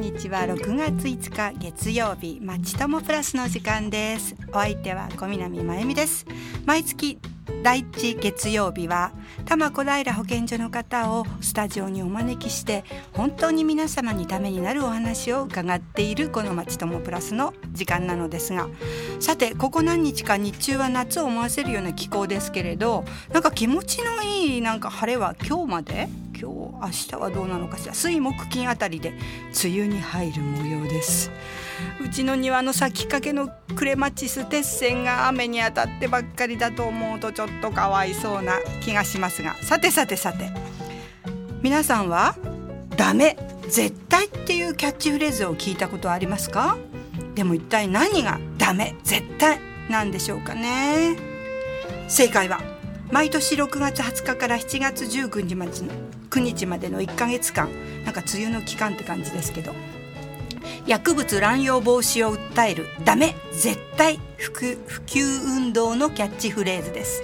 んにちは。6月5日月曜日。まちともプラスの時間です。お相手は小南真由美です。毎月第一月曜日は多摩小平保健所の方をスタジオにお招きして本当に皆様にためになるお話を伺っているこのまちともプラスの時間なのですがさてここ何日か日中は夏を思わせるような気候ですけれどなんか気持ちのいいなんか晴れは今日まで？今日明日はどうなのかしら？水木金あたりで梅雨に入る模様です。うちの庭の咲きかけのクレマチス鉄線が雨に当たってばっかりだと思うとちょっとかわいそうな気がしますが。さてさてさて。皆さんはダメ絶対っていうキャッチフレーズを聞いたことありますか？でも一体何がダメ絶対なんでしょうかね？正解は毎年6月20日から7月19日までの9日までの1ヶ月間。なんか梅雨の期間って感じですけど。薬物乱用防止を訴えるダメ絶対普及運動のキャッチフレーズです。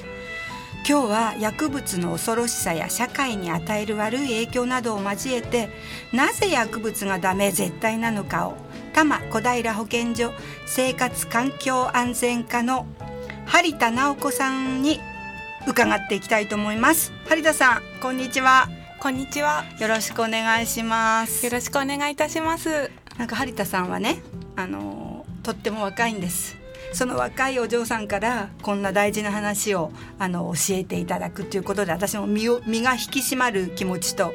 今日は薬物の恐ろしさや社会に与える悪い影響などを交えてなぜ薬物がダメ絶対なのかを多摩小平保健所生活環境安全課の張田直子さんに伺っていきたいと思います。張田さんこんにちは。こんにちは。よろしくお願いします。よろしくお願いいたしますなんか張田さんはねあのとっても若いんです。その若いお嬢さんからこんな大事な話をあの教えていただくということで私も身を身が引き締まる気持ちと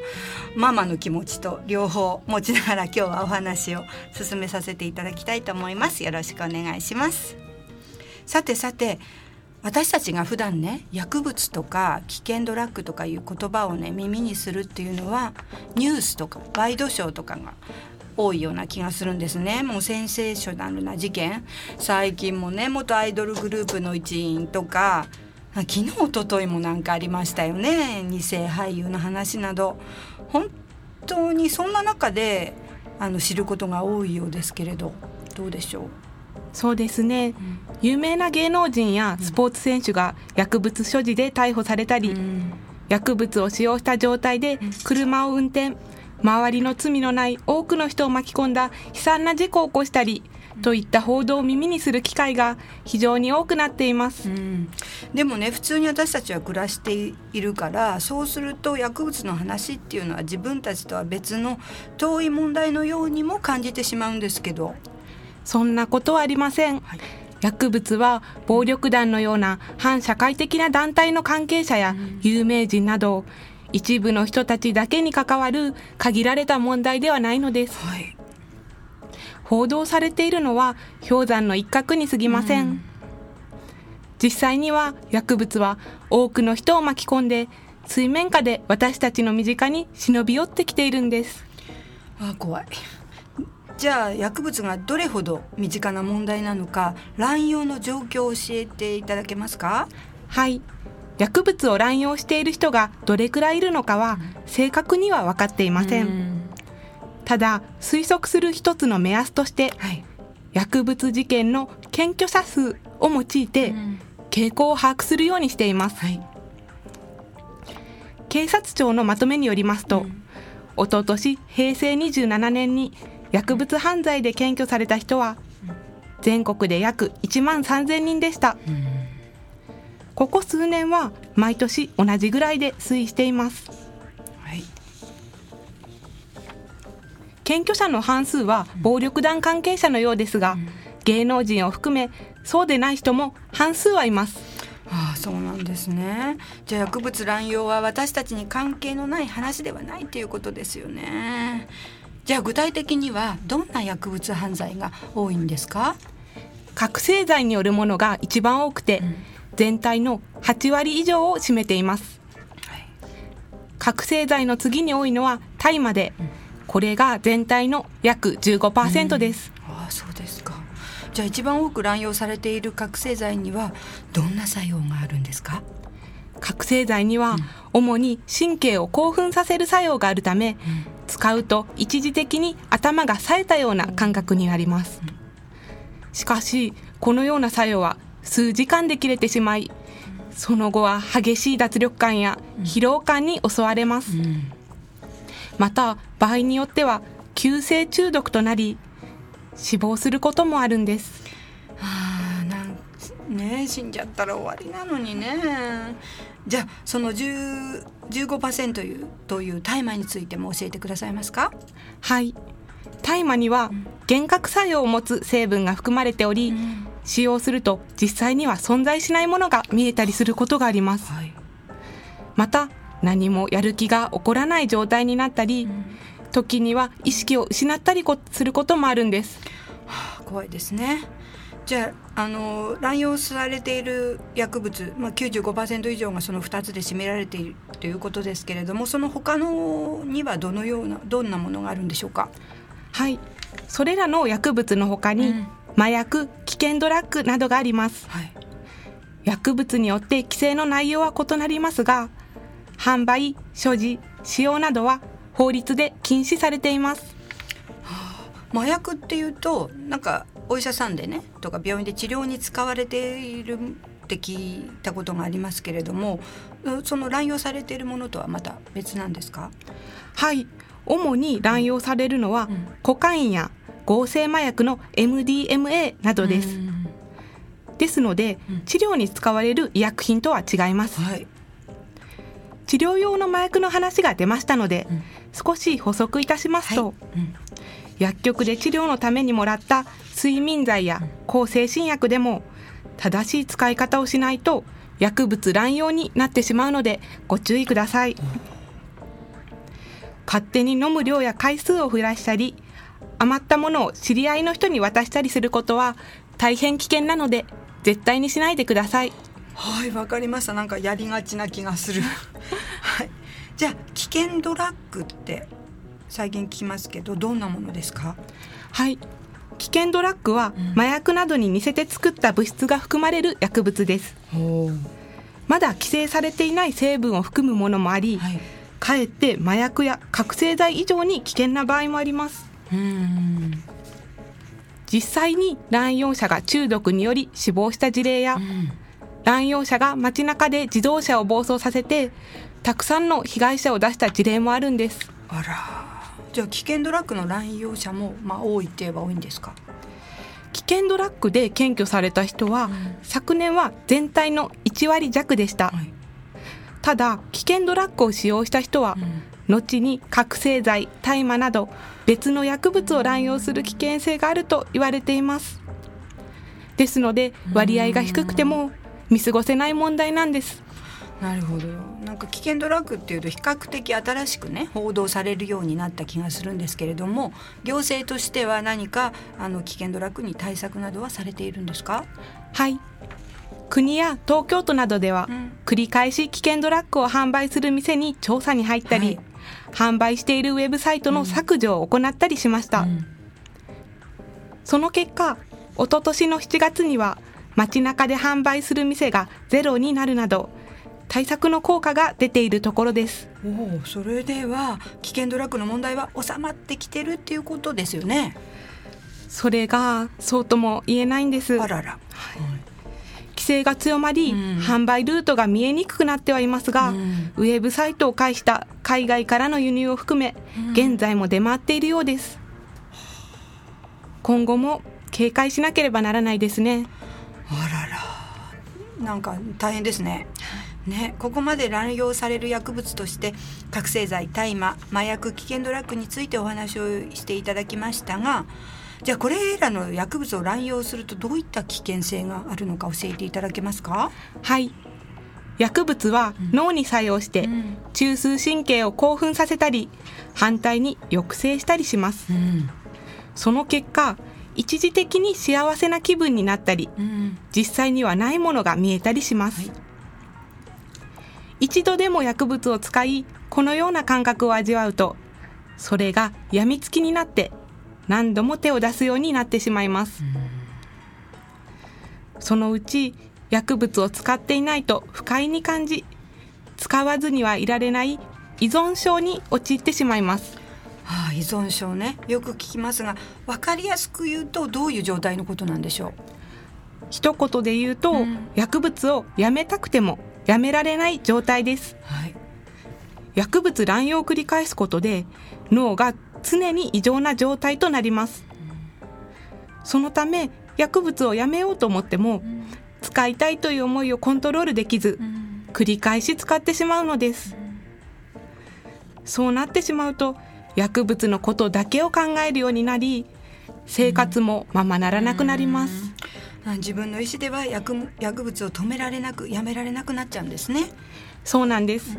ママの気持ちと両方持ちながら今日はお話を進めさせていただきたいと思います。よろしくお願いします。さてさて私たちが普段ね薬物とか危険ドラッグとかいう言葉をね耳にするっていうのはニュースとかワイドショーとかが多いような気がするんですね。もうセンセーショナルな事件。最近もね元アイドルグループの一員とか昨日一昨日もなんかありましたよね。二世俳優の話など。本当にそんな中であの知ることが多いようですけれどどうでしょう？そうですね、うん、有名な芸能人やスポーツ選手が薬物所持で逮捕されたり、うん、薬物を使用した状態で車を運転周りの罪のない多くの人を巻き込んだ悲惨な事故を起こしたりといった報道を耳にする機会が非常に多くなっています、うん、でもね普通に私たちは暮らしているからそうすると薬物の話っていうのは自分たちとは別の遠い問題のようにも感じてしまうんですけど。そんなことはありません、はい、薬物は暴力団のような反社会的な団体の関係者や有名人など、一部の人たちだけに関わる限られた問題ではないのです、はい、報道されているのは氷山の一角に過ぎません、うん、実際には薬物は多くの人を巻き込んで水面下で私たちの身近に忍び寄ってきているんです。あ怖い。じゃあ薬物がどれほど身近な問題なのか乱用の状況を教えていただけますか？はい薬物を乱用している人がどれくらいいるのかは正確には分かっていません、ん、ただ推測する一つの目安として、はい、薬物事件の検挙者数を用いて傾向を把握するようにしています、はい、警察庁のまとめによりますと、うん、おととし平成27年に薬物犯罪で検挙された人は全国で約1万3000人でした、ここ数年は毎年同じぐらいで推移しています、はい、検挙者の半数は暴力団関係者のようですが、芸能人を含めそうでない人も半数はいます。ああそうなんですね。じゃあ薬物乱用は私たちに関係のない話ではないということですよね。じゃあ具体的にはどんな薬物犯罪が多いんですか？覚醒剤によるものが一番多くて、うん、全体の8割以上を占めています、はい、覚醒剤の次に多いのは大麻で、うん、これが全体の約15%です、うん、ああそうですか。じゃあ一番多く乱用されている覚醒剤にはどんな作用があるんですか？覚醒剤には主に神経を興奮させる作用があるため、使うと一時的に頭が冴えたような感覚になります。しかしこのような作用は数時間で切れてしまいその後は激しい脱力感や疲労感に襲われます、また場合によっては急性中毒となり死亡することもあるんです。あなんね死んじゃったら終わりなのにね。じゃあその10 15%というという大麻についても教えてくださいますか？はい。大麻には幻覚作用を持つ成分が含まれており、うん、使用すると実際には存在しないものが見えたりすることがあります、はい、また何もやる気が起こらない状態になったり、うん、時には意識を失ったりすることもあるんです、はあ、怖いですね。じゃああの乱用されている薬物、まあ、95%以上がその2つで占められているということですけれどもその他のにはどのようなどんなものがあるんでしょうか？はい。それらの薬物の他に、うん、麻薬危険ドラッグなどがあります、はい、薬物によって規制の内容は異なりますが販売所持使用などは法律で禁止されています、はあ、麻薬っていうとなんかお医者さんでねとか病院で治療に使われているって聞いたことがありますけれどもその乱用されているものとはまた別なんですか？はい。主に乱用されるのは、うん、コカインや合成麻薬の MDMA などです。ですので、うん、治療に使われる医薬品とは違います。はい、治療用の麻薬の話が出ましたので、うん、少し補足いたしますと、はい。薬局で治療のためにもらった睡眠剤や抗精神薬でも正しい使い方をしないと薬物乱用になってしまうのでご注意ください。勝手に飲む量や回数を増やしたり余ったものを知り合いの人に渡したりすることは大変危険なので絶対にしないでください。はいわかりました。なんかやりがちな気がする。はい。じゃあ危険ドラッグって最近聞きますけどどんなものですか？はい。危険ドラッグは、麻薬などに似せて作った物質が含まれる薬物です。まだ規制されていない成分を含むものもあり、はいかえって麻薬や覚醒剤以上に危険な場合もあります実際に乱用者が中毒により死亡した事例や、乱用者が街中で自動車を暴走させてたくさんの被害者を出した事例もあるんです。あら。じゃあ危険ドラッグの乱用者もまあ多いって言えば多いんですか？危険ドラッグで検挙された人は、うん、昨年は全体の1割弱でした、はい。ただ危険ドラッグを使用した人は、うん、後に覚醒剤大麻など別の薬物を乱用する危険性があると言われています。ですので割合が低くても見過ごせない問題なんです。なるほど。なんか危険ドラッグっていうと比較的新しくね報道されるようになった気がするんですけれども行政としては何かあの危険ドラッグに対策などはされているんですか？はい。国や東京都などでは、繰り返し危険ドラッグを販売する店に調査に入ったり、はい、販売しているウェブサイトの削除を行ったりしました、うん、その結果おととしの7月には街中で販売する店がゼロになるなど対策の効果が出ているところです。おおそれでは危険ドラッグの問題は収まってきてるっていうことですよね。それがそうとも言えないんです。あらら、はい規制が強まり、うん、販売ルートが見えにくくなってはいますが、うん、ウェブサイトを介した海外からの輸入を含め、うん、現在も出回っているようです。今後も警戒しなければならないですね。あらら。なんか大変ですね。ね、ここまで乱用される薬物として覚醒剤大麻麻薬危険ドラッグについてお話をしていただきましたがじゃあこれらの薬物を乱用するとどういった危険性があるのか教えていただけますか？はい。薬物は脳に作用して中枢神経を興奮させたり反対に抑制したりします、うん、その結果一時的に幸せな気分になったり、うん、実際にはないものが見えたりします、はい、一度でも薬物を使いこのような感覚を味わうとそれが病みつきになって何度も手を出すようになってしまいます。そのうち薬物を使っていないと不快に感じ使わずにはいられない依存症に陥ってしまいます。はあ、依存症ね。よく聞きますが分かりやすく言うとどういう状態のことなんでしょう？一言で言うと、うん、薬物をやめたくてもやめられない状態です、はい、薬物乱用を繰り返すことで脳が常に異常な状態となります。そのため薬物をやめようと思っても使いたいという思いをコントロールできず繰り返し使ってしまうのです。そうなってしまうと薬物のことだけを考えるようになり生活もままならなくなります。自分の意思では薬薬物を止められなくやめられなくなっちゃうんですね。そうなんです。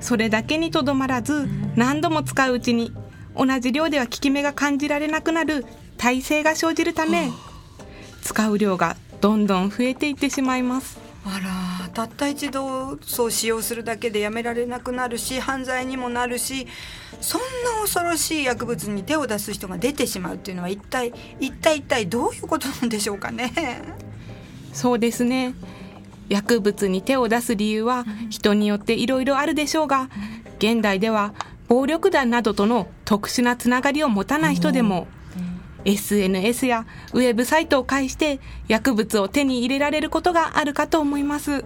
それだけにとどまらず何度も使ううちに同じ量では効き目が感じられなくなる耐性が生じるため使う量がどんどん増えていってしまいます。あらたった一度そう使用するだけでやめられなくなるし犯罪にもなるしそんな恐ろしい薬物に手を出す人が出てしまうっていうのは一体一体一体どういうことなんでしょうかね。そうですね。薬物に手を出す理由は人によっていろいろあるでしょうが現代では暴力団などとの特殊なつながりを持たない人でも SNS やウェブサイトを介して薬物を手に入れられることがあるかと思います。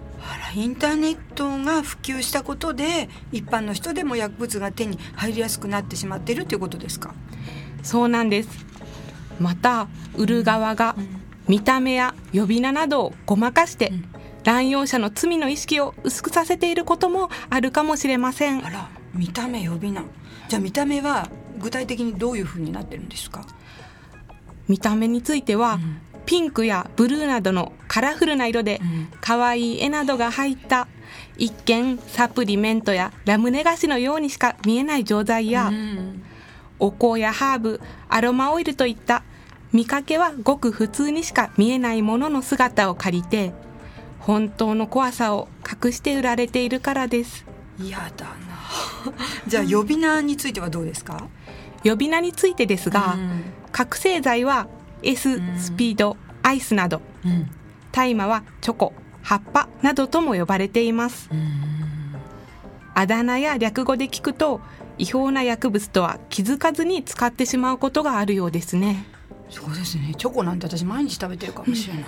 インターネットが普及したことで一般の人でも薬物が手に入りやすくなってしまっているということですか？そうなんです。また売る側が見た目や呼び名などをごまかして乱用者の罪の意識を薄くさせていることもあるかもしれません。あら見た目呼び名。じゃあ見た目は具体的にどういうふうになってるんですか？見た目については、うん、ピンクやブルーなどのカラフルな色で可愛い絵などが入った一見サプリメントやラムネ菓子のようにしか見えない錠剤や、うん、お香やハーブアロマオイルといった見かけはごく普通にしか見えないものの姿を借りて本当の怖さを隠して売られているからです。嫌だな じゃあ呼び名についてはどうですか？呼び名についてですが、うん、覚醒剤は S スピード、アイスなど、大麻はチョコ葉っぱなどとも呼ばれています、あだ名や略語で聞くと違法な薬物とは気づかずに使ってしまうことがあるようですね。そうですね。チョコなんて私毎日食べてるかもしれない、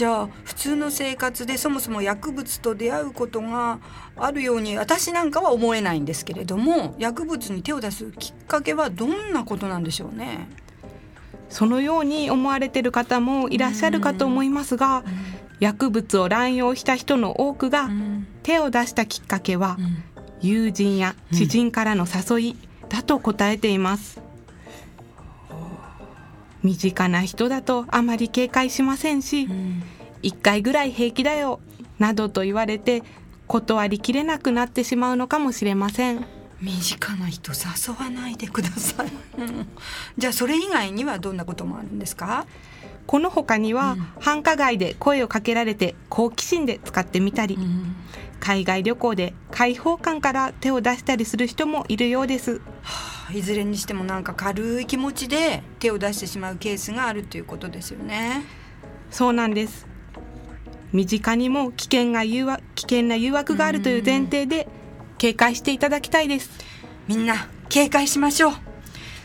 じゃあ普通の生活でそもそも薬物と出会うことがあるように私なんかは思えないんですけれども薬物に手を出すきっかけはどんなことなんでしょうね？そのように思われてる方もいらっしゃるかと思いますが、薬物を乱用した人の多くが手を出したきっかけは友人や知人からの誘いだと答えています。身近な人だとあまり警戒しませんし、うん、1回ぐらい平気だよなどと言われて断りきれなくなってしまうのかもしれません。身近な人誘わないでください、じゃあそれ以外にはどんなこともあるんですか？この他には、うん、繁華街で声をかけられて好奇心で使ってみたり、うん、海外旅行で開放感から手を出したりする人もいるようです、はあ、いずれにしてもなんか軽い気持ちで手を出してしまうケースがあるということですよね。そうなんです。身近にも危険が誘惑危険な誘惑があるという前提で警戒していただきたいです。みんな警戒しましょう。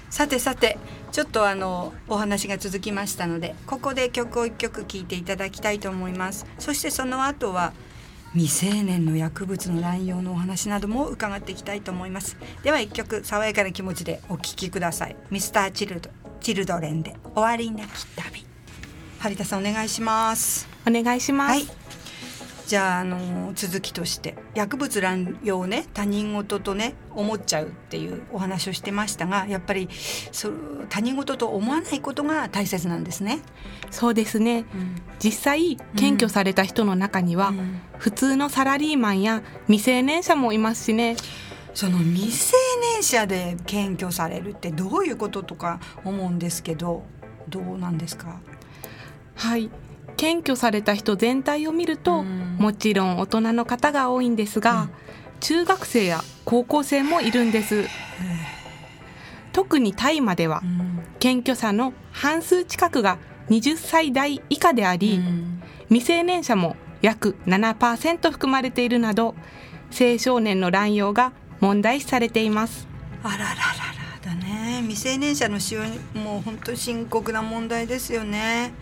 さてさてちょっとあのお話が続きましたのでここで曲を1曲聴いていただきたいと思います。そしてその後は未成年の薬物の乱用のお話なども伺っていきたいと思います。では1曲爽やかな気持ちでお聴きください。ミスターチルドチルドレンで終わりなき旅。張田さんお願いします。お願いします、はいじゃああの続きとして薬物乱用ね他人事とね思っちゃうっていうお話をしてましたがやっぱりそ他人事と思わないことが大切なんですね。そうですね、うん、実際検挙された人の中には、うん、普通のサラリーマンや未成年者もいますしね。その未成年者で検挙されるってどういうこととか思うんですけどどうなんですか？はい検挙された人全体を見ると、もちろん大人の方が多いんですが、中学生や高校生もいるんです。特に大麻では、検挙者の半数近くが20歳代以下であり、未成年者も約7%含まれているなど青少年の乱用が問題視されています。あららららだね。未成年者の使用もう本当深刻な問題ですよね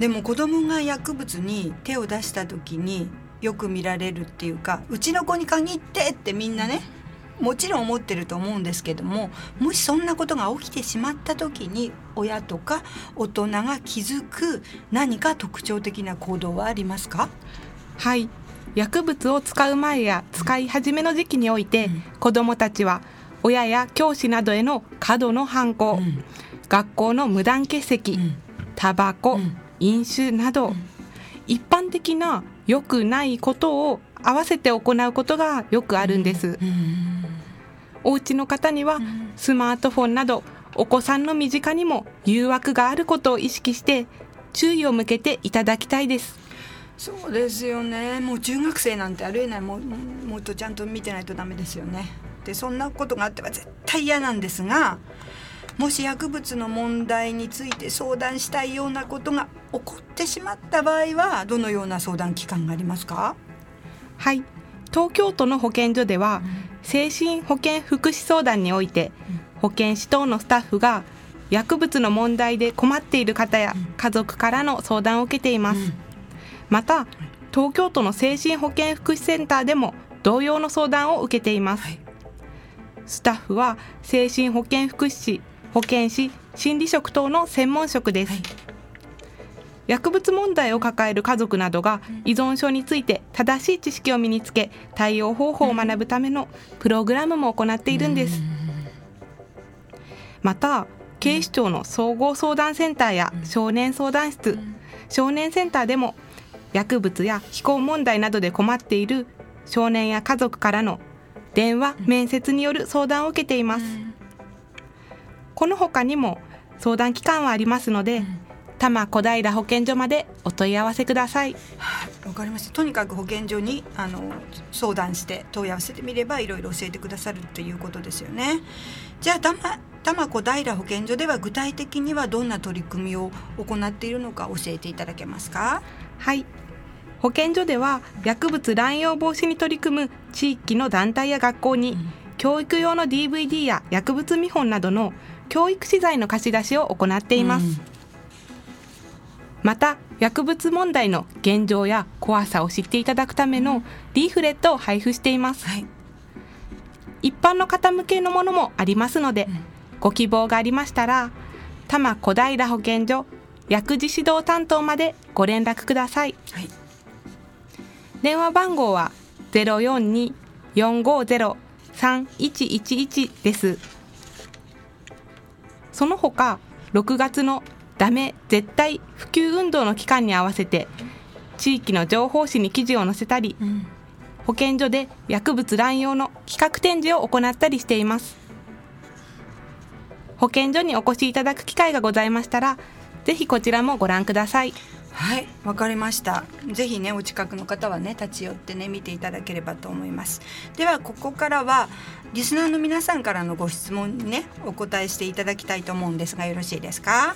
でも子供が薬物に手を出した時によく見られるっていうかうちの子に限ってってみんなねもちろん思ってると思うんですけどももしそんなことが起きてしまった時に親とか大人が気づく何か特徴的な行動はありますか？はい。薬物を使う前や使い始めの時期において、うん、子どもたちは親や教師などへの過度の反抗、うん、学校の無断欠席、タバコ、飲酒など、一般的な良くないことを合わせて行うことがよくあるんです。お家の方にはスマートフォンなどお子さんの身近にも誘惑があることを意識して注意を向けていただきたいです。そうですよね。もう中学生なんてありえない。ももっとちゃんと見てないとダメですよね。でそんなことがあっては絶対嫌なんですがもし薬物の問題について相談したいようなことが起こってしまった場合はどのような相談機関がありますか？はい。東京都の保健所では、精神保健福祉相談において、保健師等のスタッフが薬物の問題で困っている方や家族からの相談を受けています、また東京都の精神保健福祉センターでも同様の相談を受けています、スタッフは精神保健福祉士保健師心理職等の専門職です、はい、薬物問題を抱える家族などが依存症について正しい知識を身につけ対応方法を学ぶためのプログラムも行っているんです。また警視庁の総合相談センターや少年相談室少年センターでも薬物や非行問題などで困っている少年や家族からの電話面接による相談を受けています、この他にも相談機関はありますので、うん、多摩小平保健所までお問い合わせください。はい、わかりました。とにかく保健所にあの相談して問い合わせてみればいろいろ教えてくださるっていうことですよね。じゃあ多摩多摩小平保健所では具体的にはどんな取り組みを行っているのか教えていただけますか？はい。保健所では薬物乱用防止に取り組む地域の団体や学校に、うん、教育用の DVD や薬物見本などの教育資材の貸し出しを行っています、うん、また薬物問題の現状や怖さを知っていただくためのリーフレットを配布しています、はい、一般の方向けのものもありますので、うん、ご希望がありましたら多摩小平保健所薬事指導担当までご連絡ください、はい、電話番号は042-450-3111ですその他6月のダメ絶対普及運動の期間に合わせて地域の情報誌に記事を載せたり、うん、保健所で薬物乱用の企画展示を行ったりしています。保健所にお越しいただく機会がございましたらぜひこちらもご覧くださいはいわかりました。ぜひねお近くの方はね立ち寄ってね見ていただければと思います。ではここからはリスナーの皆さんからのご質問にねお答えしていただきたいと思うんですがよろしいですか？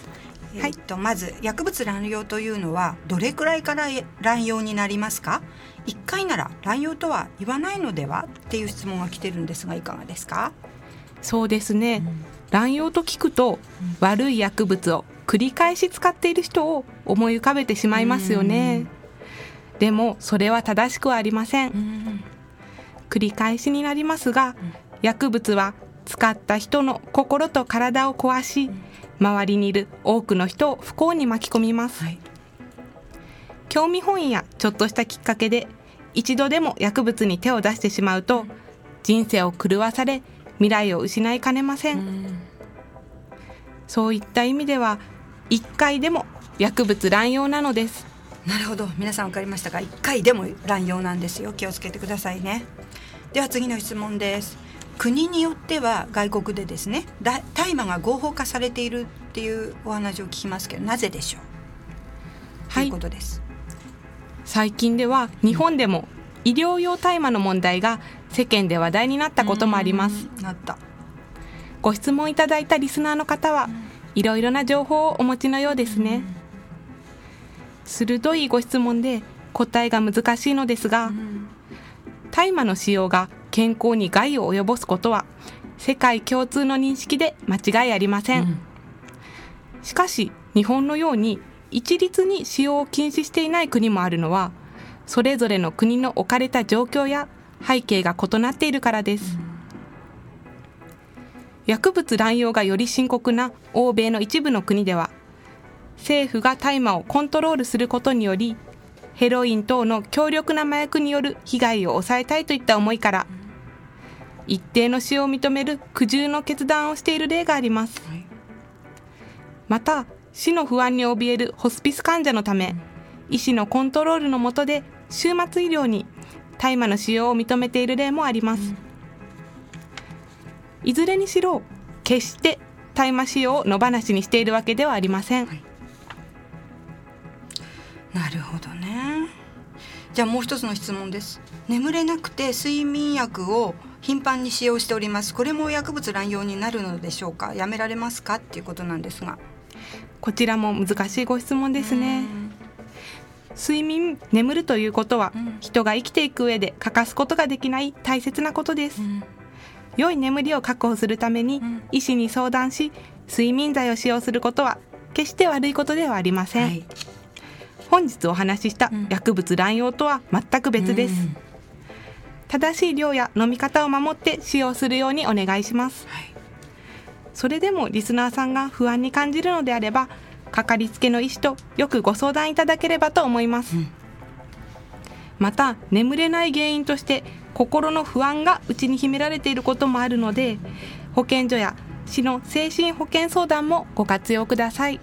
はい、えっとまず薬物乱用というのはどれくらいから乱用になりますか？1回なら乱用とは言わないのではっていう質問が来てるんですがいかがですか？そうですね、うん、乱用と聞くと、うん、悪い薬物を繰り返し使っている人を思い浮かべてしまいますよね。でもそれは正しくはありません。繰り返しになりますが、薬物は使った人の心と体を壊し、周りにいる多くの人を不幸に巻き込みます。はい、興味本位やちょっとしたきっかけで一度でも薬物に手を出してしまうと人生を狂わされ未来を失いかねません。そういった意味では1回でも薬物乱用なのです。なるほど。皆さん分かりましたか？1回でも乱用なんですよ。気をつけてくださいね。では次の質問です。国によっては外国でですね大麻が合法化されているっていうお話を聞きますけどなぜでしょう？はい、ということです。最近では日本でも医療用大麻の問題が世間で話題になったこともあります。なった。ご質問いただいたリスナーの方はいろいろな情報をお持ちのようですね、鋭いご質問で答えが難しいのですが、大麻の使用が健康に害を及ぼすことは世界共通の認識で間違いありません、うん、しかし日本のように一律に使用を禁止していない国もあるのはそれぞれの国の置かれた状況や背景が異なっているからです、うん薬物乱用がより深刻な欧米の一部の国では政府が大麻をコントロールすることによりヘロイン等の強力な麻薬による被害を抑えたいといった思いから一定の使用を認める苦渋の決断をしている例があります、また死の不安に怯えるホスピス患者のため医師のコントロールの下で終末医療に大麻の使用を認めている例もあります、いずれにしろ決して大麻使用を野放しにしているわけではありません、はい。なるほどね。じゃあもう一つの質問です。眠れなくて睡眠薬を頻繁に使用しております。これも薬物乱用になるのでしょうか？やめられますか？っていうことなんですが。こちらも難しいご質問ですね。睡眠眠るということは、うん。人が生きていく上で欠かすことができない大切なことです、うん良い眠りを確保するために、ん。医師に相談し睡眠剤を使用することは決して悪いことではありません、はい。本日お話ししたうん。薬物乱用とは全く別です、うん。正しい量や飲み方を守って使用するようにお願いします。はい。それでもリスナーさんが不安に感じるのであればかかりつけの医師とよくご相談いただければと思います、うん。また眠れない原因として心の不安が内に秘められていることもあるので保健所や市の精神保健相談もご活用ください。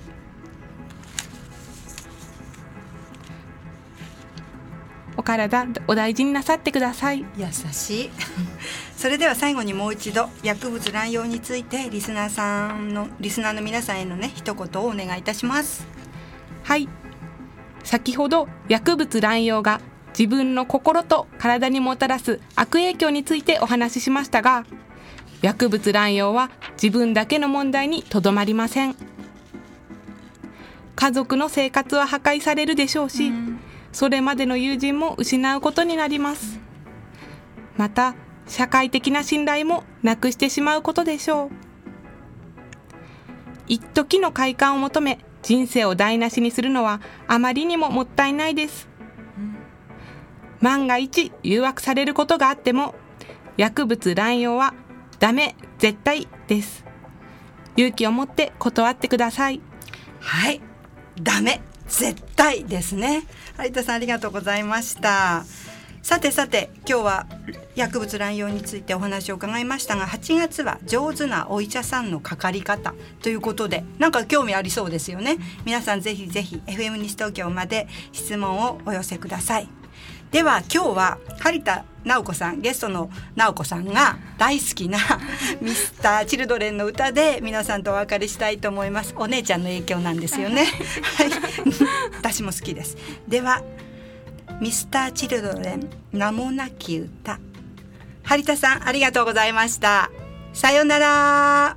お体お大事になさってください。優しい。それでは最後にもう一度薬物乱用についてリスナーさんのリスナーの皆さんへのね一言をお願いいたします。はい。先ほど薬物乱用が自分の心と体にもたらす悪影響についてお話ししましたが薬物乱用は自分だけの問題にとどまりません。家族の生活は破壊されるでしょうし、うん。それまでの友人も失うことになります。また社会的な信頼もなくしてしまうことでしょう。一時の快感を求め人生を台無しにするのはあまりにももったいないです万が一誘惑されることがあっても薬物乱用はダメ絶対です。勇気を持って断ってください。はい。ダメ絶対ですね。有田さんありがとうございました。さてさて今日は薬物乱用についてお話を伺いましたが8月は上手なお医者さんのかかり方ということでなんか興味ありそうですよね。皆さんぜひぜひ FM 西東京まで質問をお寄せください。では今日は張田直子さんゲストの直子さんが大好きな ミスターチルドレンの歌で皆さんとお別れしたいと思います。お姉ちゃんの影響なんですよね。はい。私も好きです。ではミスターチルドレン名もなき歌。張田さんありがとうございました。さようなら